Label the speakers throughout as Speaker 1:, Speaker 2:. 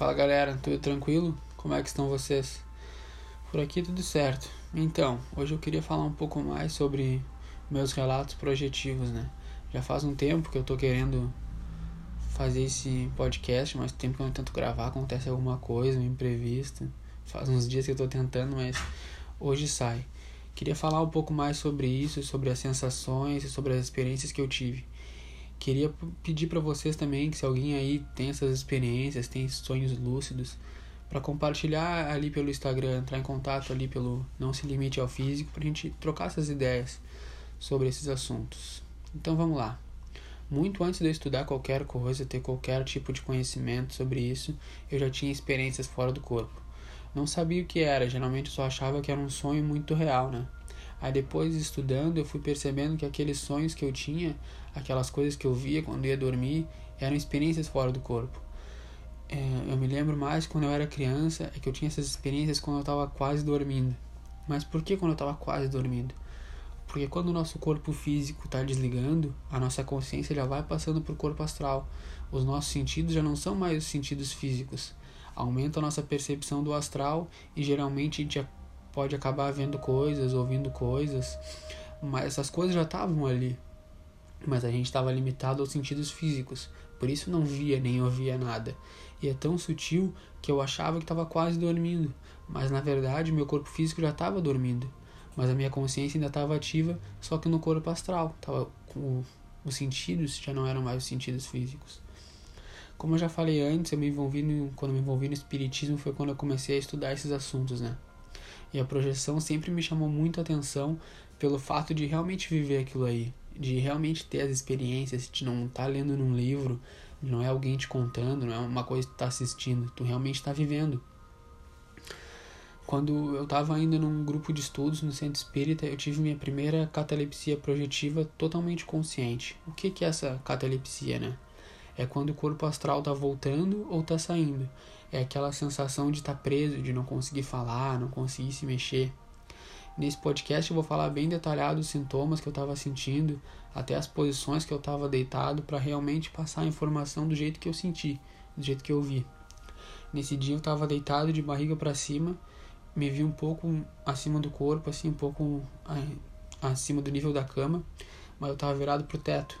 Speaker 1: Fala galera, tudo tranquilo? Como é que estão vocês? Por aqui tudo certo. Então, hoje eu queria falar um pouco mais sobre meus relatos projetivos, né? Já faz um tempo que eu tô querendo fazer esse podcast, mas tempo que eu não tento gravar, acontece alguma coisa, um imprevisto. Faz uns dias que eu tô tentando, mas hoje sai. Queria falar um pouco mais sobre isso, sobre as sensações e sobre as experiências que eu tive. Queria pedir para vocês também que se alguém aí tem essas experiências, tem sonhos lúcidos, para compartilhar ali pelo Instagram, entrar em contato ali pelo Não Se Limite ao Físico, para a gente trocar essas ideias sobre esses assuntos. Então vamos lá. Muito antes de eu estudar qualquer coisa, ter qualquer tipo de conhecimento sobre isso, eu já tinha experiências fora do corpo. Não sabia o que era, geralmente só achava que era um sonho muito real, né? Aí depois estudando, eu fui percebendo que aqueles sonhos que eu tinha, aquelas coisas que eu via quando ia dormir, eram experiências fora do corpo. É, eu me lembro mais quando eu era criança, é que eu tinha essas experiências quando eu estava quase dormindo. Mas por que quando eu estava quase dormindo? Porque quando o nosso corpo físico está desligando, a nossa consciência já vai passando para o corpo astral. Os nossos sentidos já não são mais os sentidos físicos. Aumenta a nossa percepção do astral e geralmente a gente pode acabar vendo coisas, ouvindo coisas, mas essas coisas já estavam ali. Mas a gente estava limitado aos sentidos físicos, por isso não via nem ouvia nada. E é tão sutil que eu achava que estava quase dormindo, mas na verdade meu corpo físico já estava dormindo. Mas a minha consciência ainda estava ativa, só que no corpo astral. Tava com os sentidos já não eram mais os sentidos físicos. Como eu já falei antes, eu me envolvi no, quando me envolvi no espiritismo foi quando eu comecei a estudar esses assuntos, né? E a projeção sempre me chamou muito a atenção pelo fato de realmente viver aquilo aí, de realmente ter as experiências, de não estar tá lendo num livro, não é alguém te contando, não é uma coisa que tu tá assistindo, tu realmente está vivendo. Quando eu estava ainda num grupo de estudos no centro espírita, eu tive minha primeira catalepsia projetiva totalmente consciente. O que, que é essa catalepsia, né? É quando o corpo astral está voltando ou está saindo é aquela sensação de estar tá preso, de não conseguir falar, não conseguir se mexer. Nesse podcast eu vou falar bem detalhado os sintomas que eu estava sentindo, até as posições que eu estava deitado, para realmente passar a informação do jeito que eu senti, do jeito que eu vi. Nesse dia eu estava deitado de barriga para cima, me vi um pouco acima do corpo, assim, um pouco acima do nível da cama, mas eu estava virado pro teto.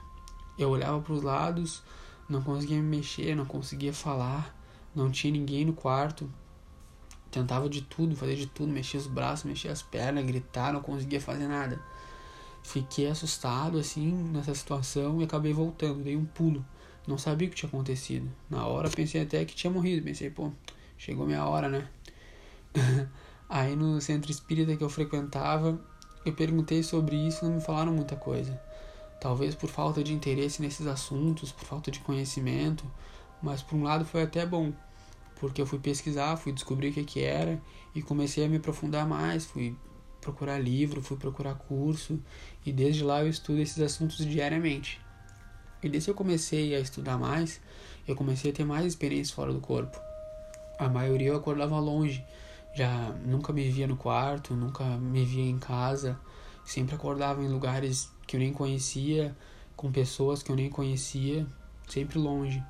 Speaker 1: Eu olhava para os lados, não conseguia me mexer, não conseguia falar não tinha ninguém no quarto. Tentava de tudo, fazer de tudo, mexia os braços, mexia as pernas, gritar, não conseguia fazer nada. Fiquei assustado assim nessa situação e acabei voltando, dei um pulo. Não sabia o que tinha acontecido. Na hora pensei até que tinha morrido, pensei, pô, chegou minha hora, né? Aí no centro espírita que eu frequentava, eu perguntei sobre isso e não me falaram muita coisa. Talvez por falta de interesse nesses assuntos, por falta de conhecimento, mas por um lado foi até bom, porque eu fui pesquisar, fui descobrir o que, que era e comecei a me aprofundar mais, fui procurar livro, fui procurar curso e desde lá eu estudo esses assuntos diariamente. E desde que eu comecei a estudar mais, eu comecei a ter mais experiências fora do corpo. A maioria eu acordava longe, já nunca me via no quarto, nunca me via em casa, sempre acordava em lugares que eu nem conhecia, com pessoas que eu nem conhecia, sempre longe.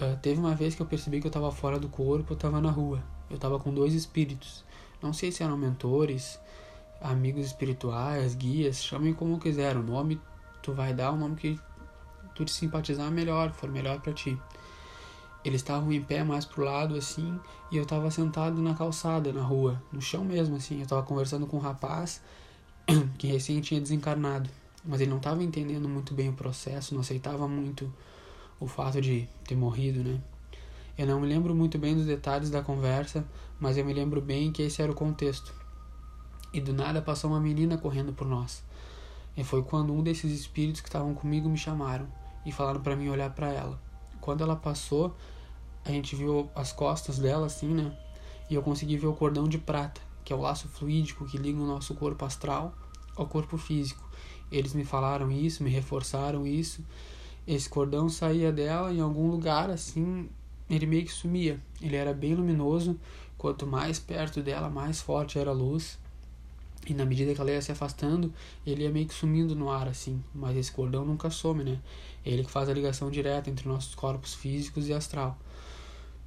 Speaker 1: Uh, teve uma vez que eu percebi que eu estava fora do corpo, eu estava na rua. Eu estava com dois espíritos. Não sei se eram mentores, amigos espirituais, guias, chamem como quiser. O nome tu vai dar o nome que tu te simpatizar melhor, for melhor para ti. Eles estavam em pé mais pro lado assim, e eu estava sentado na calçada, na rua, no chão mesmo assim. Eu estava conversando com um rapaz que recém tinha desencarnado, mas ele não estava entendendo muito bem o processo, não aceitava muito o fato de ter morrido, né? Eu não me lembro muito bem dos detalhes da conversa, mas eu me lembro bem que esse era o contexto. E do nada passou uma menina correndo por nós. E foi quando um desses espíritos que estavam comigo me chamaram e falaram para mim olhar para ela. Quando ela passou, a gente viu as costas dela assim, né? E eu consegui ver o cordão de prata, que é o laço fluídico que liga o nosso corpo astral ao corpo físico. Eles me falaram isso, me reforçaram isso, esse cordão saía dela em algum lugar assim, ele meio que sumia. Ele era bem luminoso, quanto mais perto dela, mais forte era a luz. E na medida que ela ia se afastando, ele ia meio que sumindo no ar assim, mas esse cordão nunca some, né? É ele que faz a ligação direta entre nossos corpos físicos e astral.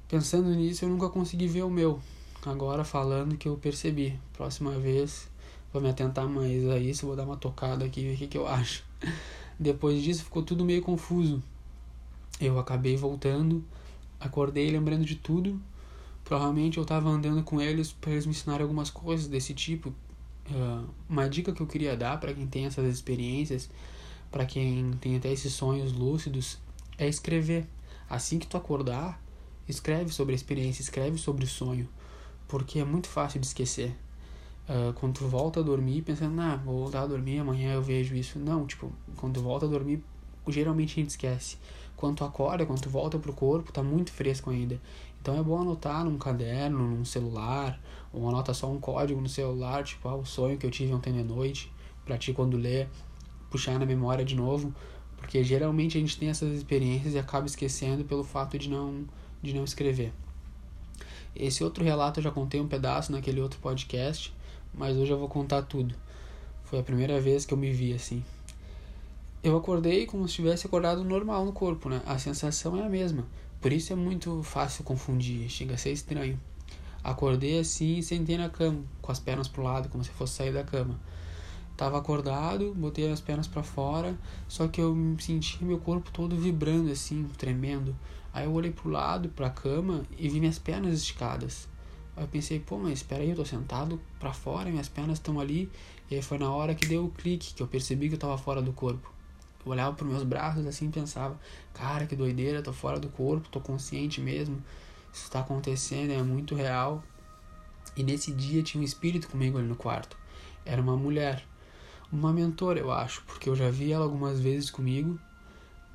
Speaker 1: Pensando nisso, eu nunca consegui ver o meu. Agora falando que eu percebi. Próxima vez vou me atentar mais a isso, vou dar uma tocada aqui e ver o que, que eu acho. Depois disso ficou tudo meio confuso. Eu acabei voltando, acordei lembrando de tudo. Provavelmente eu estava andando com eles para eles me ensinarem algumas coisas desse tipo. Uh, uma dica que eu queria dar para quem tem essas experiências, para quem tem até esses sonhos lúcidos, é escrever. Assim que tu acordar, escreve sobre a experiência, escreve sobre o sonho, porque é muito fácil de esquecer. Uh, quando tu volta a dormir pensando, ah, vou voltar a dormir, amanhã eu vejo isso. Não, tipo, quando tu volta a dormir, geralmente a gente esquece. Quando tu acorda, quando tu volta pro corpo, tá muito fresco ainda. Então é bom anotar num caderno, num celular, ou anota só um código no celular, tipo, ah, o sonho que eu tive ontem de noite, pra ti quando ler, puxar na memória de novo, porque geralmente a gente tem essas experiências e acaba esquecendo pelo fato de não de não escrever. Esse outro relato eu já contei um pedaço naquele outro podcast, mas hoje eu vou contar tudo. Foi a primeira vez que eu me vi assim. Eu acordei como se tivesse acordado normal no corpo, né? A sensação é a mesma. Por isso é muito fácil confundir, chega a ser estranho. Acordei assim sentei na cama, com as pernas pro lado, como se fosse sair da cama. Tava acordado, botei as pernas para fora, só que eu senti meu corpo todo vibrando assim, tremendo. Aí eu olhei pro lado, pra cama e vi minhas pernas esticadas. Eu pensei, pô, mas espera aí, eu tô sentado para fora, minhas pernas estão ali. E aí foi na hora que deu o clique, que eu percebi que eu tava fora do corpo. Eu olhava para meus braços assim e pensava: cara, que doideira, tô fora do corpo, tô consciente mesmo. Isso está acontecendo, é muito real. E nesse dia tinha um espírito comigo ali no quarto. Era uma mulher, uma mentora, eu acho, porque eu já vi ela algumas vezes comigo.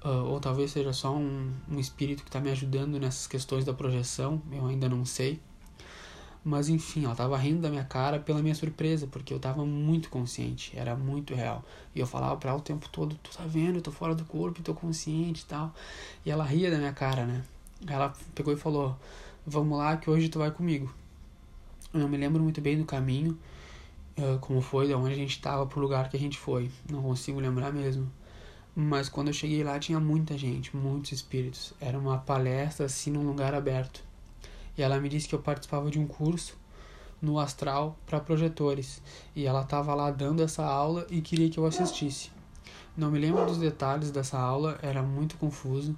Speaker 1: Uh, ou talvez seja só um, um espírito que está me ajudando nessas questões da projeção, eu ainda não sei. Mas enfim, ela tava rindo da minha cara pela minha surpresa, porque eu tava muito consciente, era muito real. E eu falava pra ela o tempo todo: Tu tá vendo, eu tô fora do corpo, tô consciente e tal. E ela ria da minha cara, né? Ela pegou e falou: Vamos lá, que hoje tu vai comigo. Eu não me lembro muito bem do caminho, como foi, de onde a gente tava pro lugar que a gente foi. Não consigo lembrar mesmo. Mas quando eu cheguei lá tinha muita gente, muitos espíritos. Era uma palestra assim num lugar aberto. E ela me disse que eu participava de um curso no astral para projetores. E ela estava lá dando essa aula e queria que eu assistisse. Não me lembro dos detalhes dessa aula, era muito confuso.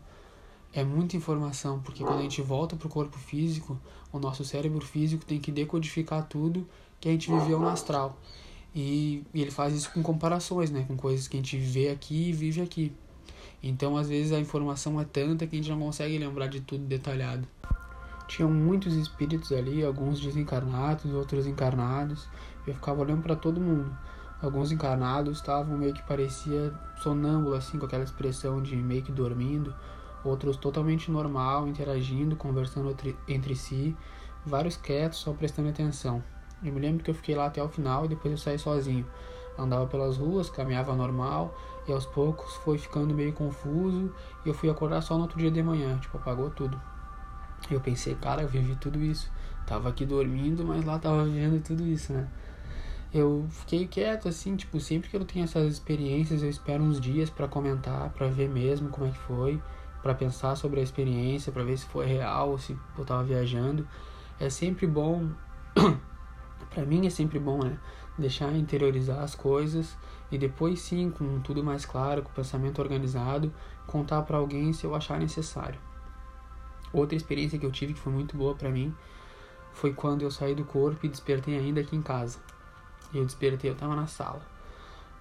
Speaker 1: É muita informação, porque quando a gente volta para o corpo físico, o nosso cérebro físico tem que decodificar tudo que a gente viveu no astral. E, e ele faz isso com comparações, né? Com coisas que a gente vê aqui e vive aqui. Então, às vezes, a informação é tanta que a gente não consegue lembrar de tudo detalhado. Tinham muitos espíritos ali, alguns desencarnados, outros encarnados. Eu ficava olhando para todo mundo. Alguns encarnados estavam meio que parecia sonâmbulo, assim, com aquela expressão de meio que dormindo. Outros totalmente normal, interagindo, conversando entre, si. Vários quietos, só prestando atenção. Eu me lembro que eu fiquei lá até o final e depois eu saí sozinho. Andava pelas ruas, caminhava normal e aos poucos foi ficando meio confuso e eu fui acordar só no outro dia de manhã, tipo, apagou tudo. Eu pensei, cara, eu vivi tudo isso. Tava aqui dormindo, mas lá tava vivendo tudo isso, né? Eu fiquei quieto, assim, tipo, sempre que eu tenho essas experiências, eu espero uns dias para comentar, para ver mesmo como é que foi, para pensar sobre a experiência, para ver se foi real ou se eu tava viajando. É sempre bom, para mim é sempre bom, né? Deixar interiorizar as coisas e depois sim, com tudo mais claro, com o pensamento organizado, contar para alguém se eu achar necessário. Outra experiência que eu tive que foi muito boa para mim foi quando eu saí do corpo e despertei ainda aqui em casa. Eu despertei, eu tava na sala,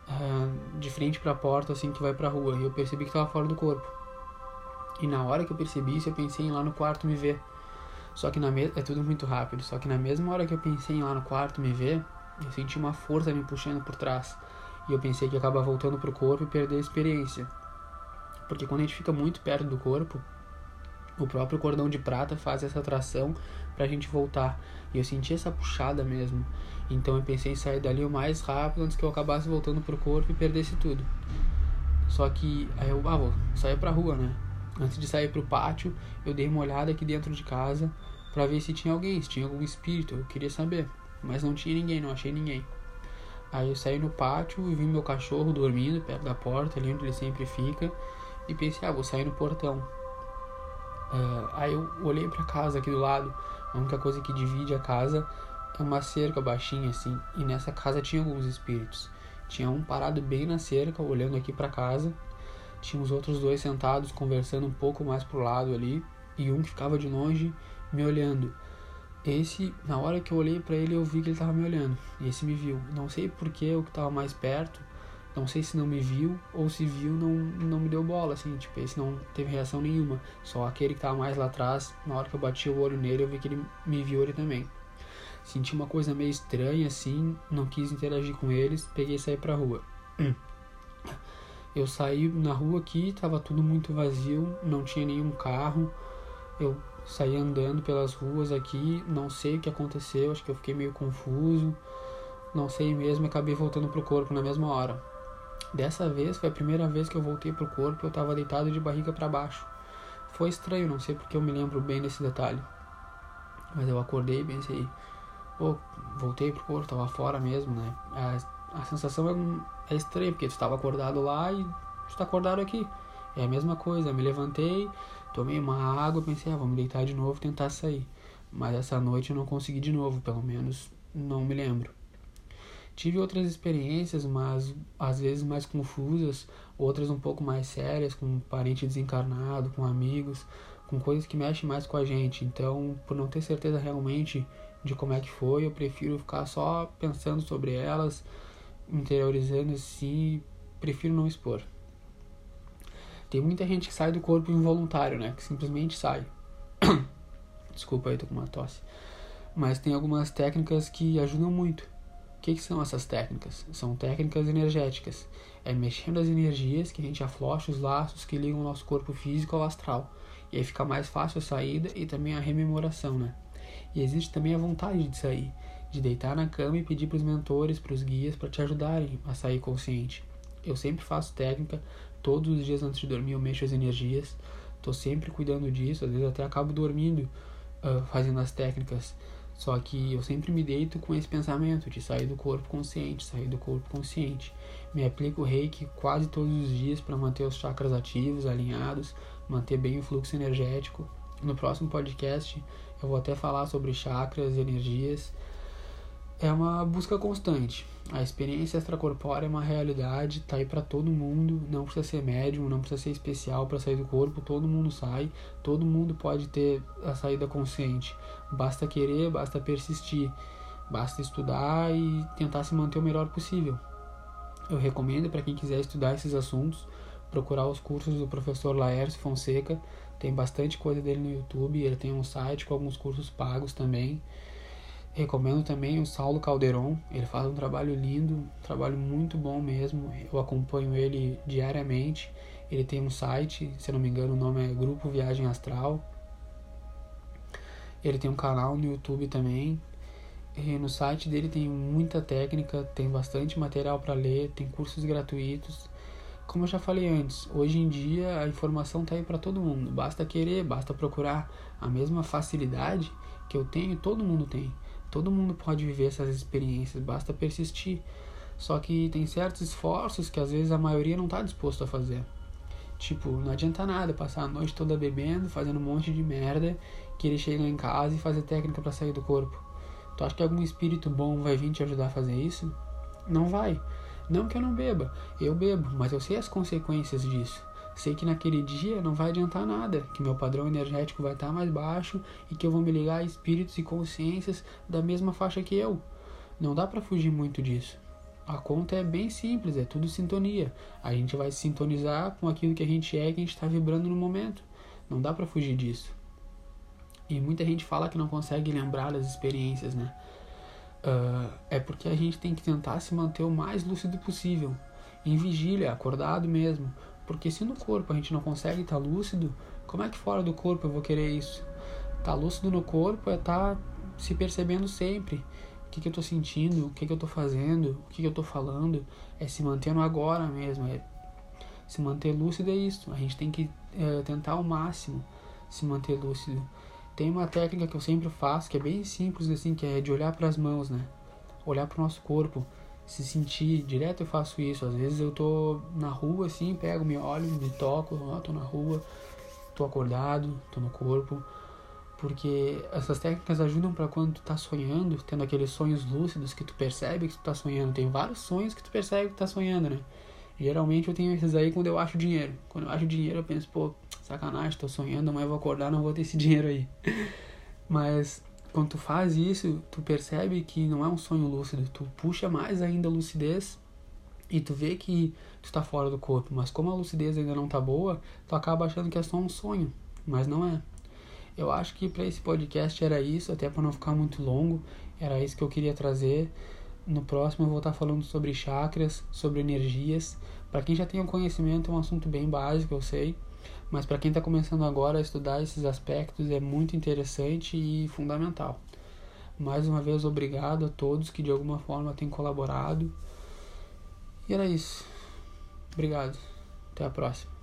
Speaker 1: uh, de frente para a porta assim que vai para rua, e eu percebi que tava fora do corpo. E na hora que eu percebi isso, eu pensei em ir lá no quarto me ver. Só que na me... é tudo muito rápido, só que na mesma hora que eu pensei em ir lá no quarto me ver, eu senti uma força me puxando por trás. E eu pensei que ia acabar voltando pro corpo e perder a experiência. Porque quando a gente fica muito perto do corpo, o próprio cordão de prata faz essa atração pra gente voltar. E eu senti essa puxada mesmo. Então eu pensei em sair dali o mais rápido antes que eu acabasse voltando pro corpo e perdesse tudo. Só que aí eu, ah, vou sair pra rua, né? Antes de sair pro pátio, eu dei uma olhada aqui dentro de casa para ver se tinha alguém, se tinha algum espírito, eu queria saber. Mas não tinha ninguém, não achei ninguém. Aí eu saí no pátio e vi meu cachorro dormindo perto da porta, ali onde ele sempre fica, e pensei, ah, vou sair no portão. Uh, aí eu olhei pra casa aqui do lado, a única coisa que divide a casa é uma cerca baixinha assim, e nessa casa tinha alguns espíritos. Tinha um parado bem na cerca, olhando aqui para casa. Tinha os outros dois sentados conversando um pouco mais pro lado ali, e um que ficava de longe me olhando. Esse, na hora que eu olhei para ele, eu vi que ele tava me olhando. E esse me viu. Não sei porque o que tava mais perto, não sei se não me viu ou se viu não não me deu bola assim, tipo, esse não teve reação nenhuma. Só aquele que tava mais lá atrás, na hora que eu bati o olho nele, eu vi que ele me viu ele também. Senti uma coisa meio estranha assim, não quis interagir com eles, peguei e saí pra rua. Eu saí na rua aqui, tava tudo muito vazio, não tinha nenhum carro. Eu saí andando pelas ruas aqui, não sei o que aconteceu, acho que eu fiquei meio confuso. Não sei mesmo, acabei voltando pro corpo na mesma hora. Dessa vez foi a primeira vez que eu voltei pro corpo e eu tava deitado de barriga para baixo. Foi estranho, não sei porque eu me lembro bem desse detalhe. Mas eu acordei e pensei, pô, voltei pro corpo, tava fora mesmo, né? A, a sensação é, é estranha, porque tu tava acordado lá e tu tá acordado aqui. É a mesma coisa, eu me levantei, tomei uma água, pensei, ah, vamos deitar de novo, tentar sair. Mas essa noite eu não consegui de novo, pelo menos não me lembro. Tive outras experiências, mas às vezes mais confusas, outras um pouco mais sérias, com parente desencarnado, com amigos, com coisas que mexem mais com a gente. Então, por não ter certeza realmente de como é que foi, eu prefiro ficar só pensando sobre elas, interiorizando assim, prefiro não expor. Tem muita gente que sai do corpo involuntário, né? Que simplesmente sai. Desculpa aí, tô com uma tosse. Mas tem algumas técnicas que ajudam muito. O que, que são essas técnicas? São técnicas energéticas. É mexendo as energias que a gente aflocha os laços que ligam o nosso corpo físico ao astral. E aí fica mais fácil a saída e também a rememoração, né? E existe também a vontade de sair, de deitar na cama e pedir para os mentores, para os guias, para te ajudarem a sair consciente. Eu sempre faço técnica, todos os dias antes de dormir eu mexo as energias, estou sempre cuidando disso, às vezes até acabo dormindo uh, fazendo as técnicas. Só que eu sempre me deito com esse pensamento de sair do corpo consciente, sair do corpo consciente. Me aplico reiki quase todos os dias para manter os chakras ativos, alinhados, manter bem o fluxo energético. No próximo podcast eu vou até falar sobre chakras, energias. É uma busca constante. A experiência extracorpórea é uma realidade, tá aí para todo mundo, não precisa ser médium, não precisa ser especial para sair do corpo, todo mundo sai, todo mundo pode ter a saída consciente. Basta querer, basta persistir, basta estudar e tentar se manter o melhor possível. Eu recomendo para quem quiser estudar esses assuntos, procurar os cursos do professor Laércio Fonseca, tem bastante coisa dele no YouTube, ele tem um site com alguns cursos pagos também. Recomendo também o Saulo Calderon, ele faz um trabalho lindo, um trabalho muito bom mesmo. Eu acompanho ele diariamente. Ele tem um site, se não me engano, o nome é Grupo Viagem Astral. Ele tem um canal no YouTube também. E no site dele tem muita técnica, tem bastante material para ler, tem cursos gratuitos. Como eu já falei antes, hoje em dia a informação está aí para todo mundo. Basta querer, basta procurar. A mesma facilidade que eu tenho, todo mundo tem. Todo mundo pode viver essas experiências, basta persistir. Só que tem certos esforços que às vezes a maioria não está disposto a fazer. Tipo, não adianta nada passar a noite toda bebendo, fazendo um monte de merda, que ele chega em casa e fazer técnica para sair do corpo. Tu acha que algum espírito bom vai vir te ajudar a fazer isso? Não vai. Não que eu não beba, eu bebo, mas eu sei as consequências disso. Sei que naquele dia não vai adiantar nada, que meu padrão energético vai estar mais baixo e que eu vou me ligar a espíritos e consciências da mesma faixa que eu. Não dá para fugir muito disso. A conta é bem simples, é tudo sintonia. A gente vai se sintonizar com aquilo que a gente é e que a gente está vibrando no momento. Não dá para fugir disso. E muita gente fala que não consegue lembrar das experiências, né? uh, é porque a gente tem que tentar se manter o mais lúcido possível, em vigília, acordado mesmo. Porque se no corpo a gente não consegue estar tá lúcido, como é que fora do corpo eu vou querer isso? Tá lúcido no corpo é estar tá se percebendo sempre. O que, que eu estou sentindo, o que, que eu estou fazendo, o que, que eu estou falando. É se manter no agora mesmo. É se manter lúcido é isso. A gente tem que é, tentar ao máximo se manter lúcido. Tem uma técnica que eu sempre faço, que é bem simples assim, que é de olhar para as mãos, né? Olhar para o nosso corpo, se sentir, direto eu faço isso. Às vezes eu tô na rua assim, pego, me olho, me toco, ó, tô na rua, tô acordado, tô no corpo, porque essas técnicas ajudam para quando tu tá sonhando, tendo aqueles sonhos lúcidos que tu percebe que tu tá sonhando. Tem vários sonhos que tu percebe que tu tá sonhando, né? Geralmente eu tenho esses aí quando eu acho dinheiro. Quando eu acho dinheiro eu penso, pô, sacanagem, tô sonhando, amanhã eu vou acordar, não vou ter esse dinheiro aí. Mas quando tu faz isso, tu percebe que não é um sonho lúcido, tu puxa mais ainda a lucidez e tu vê que tu tá fora do corpo, mas como a lucidez ainda não tá boa, tu acaba achando que é só um sonho, mas não é. Eu acho que para esse podcast era isso, até para não ficar muito longo, era isso que eu queria trazer. No próximo eu vou estar falando sobre chakras, sobre energias. Para quem já tem um conhecimento, é um assunto bem básico, eu sei, mas para quem está começando agora a estudar esses aspectos é muito interessante e fundamental. Mais uma vez, obrigado a todos que de alguma forma têm colaborado. E era isso. Obrigado. Até a próxima.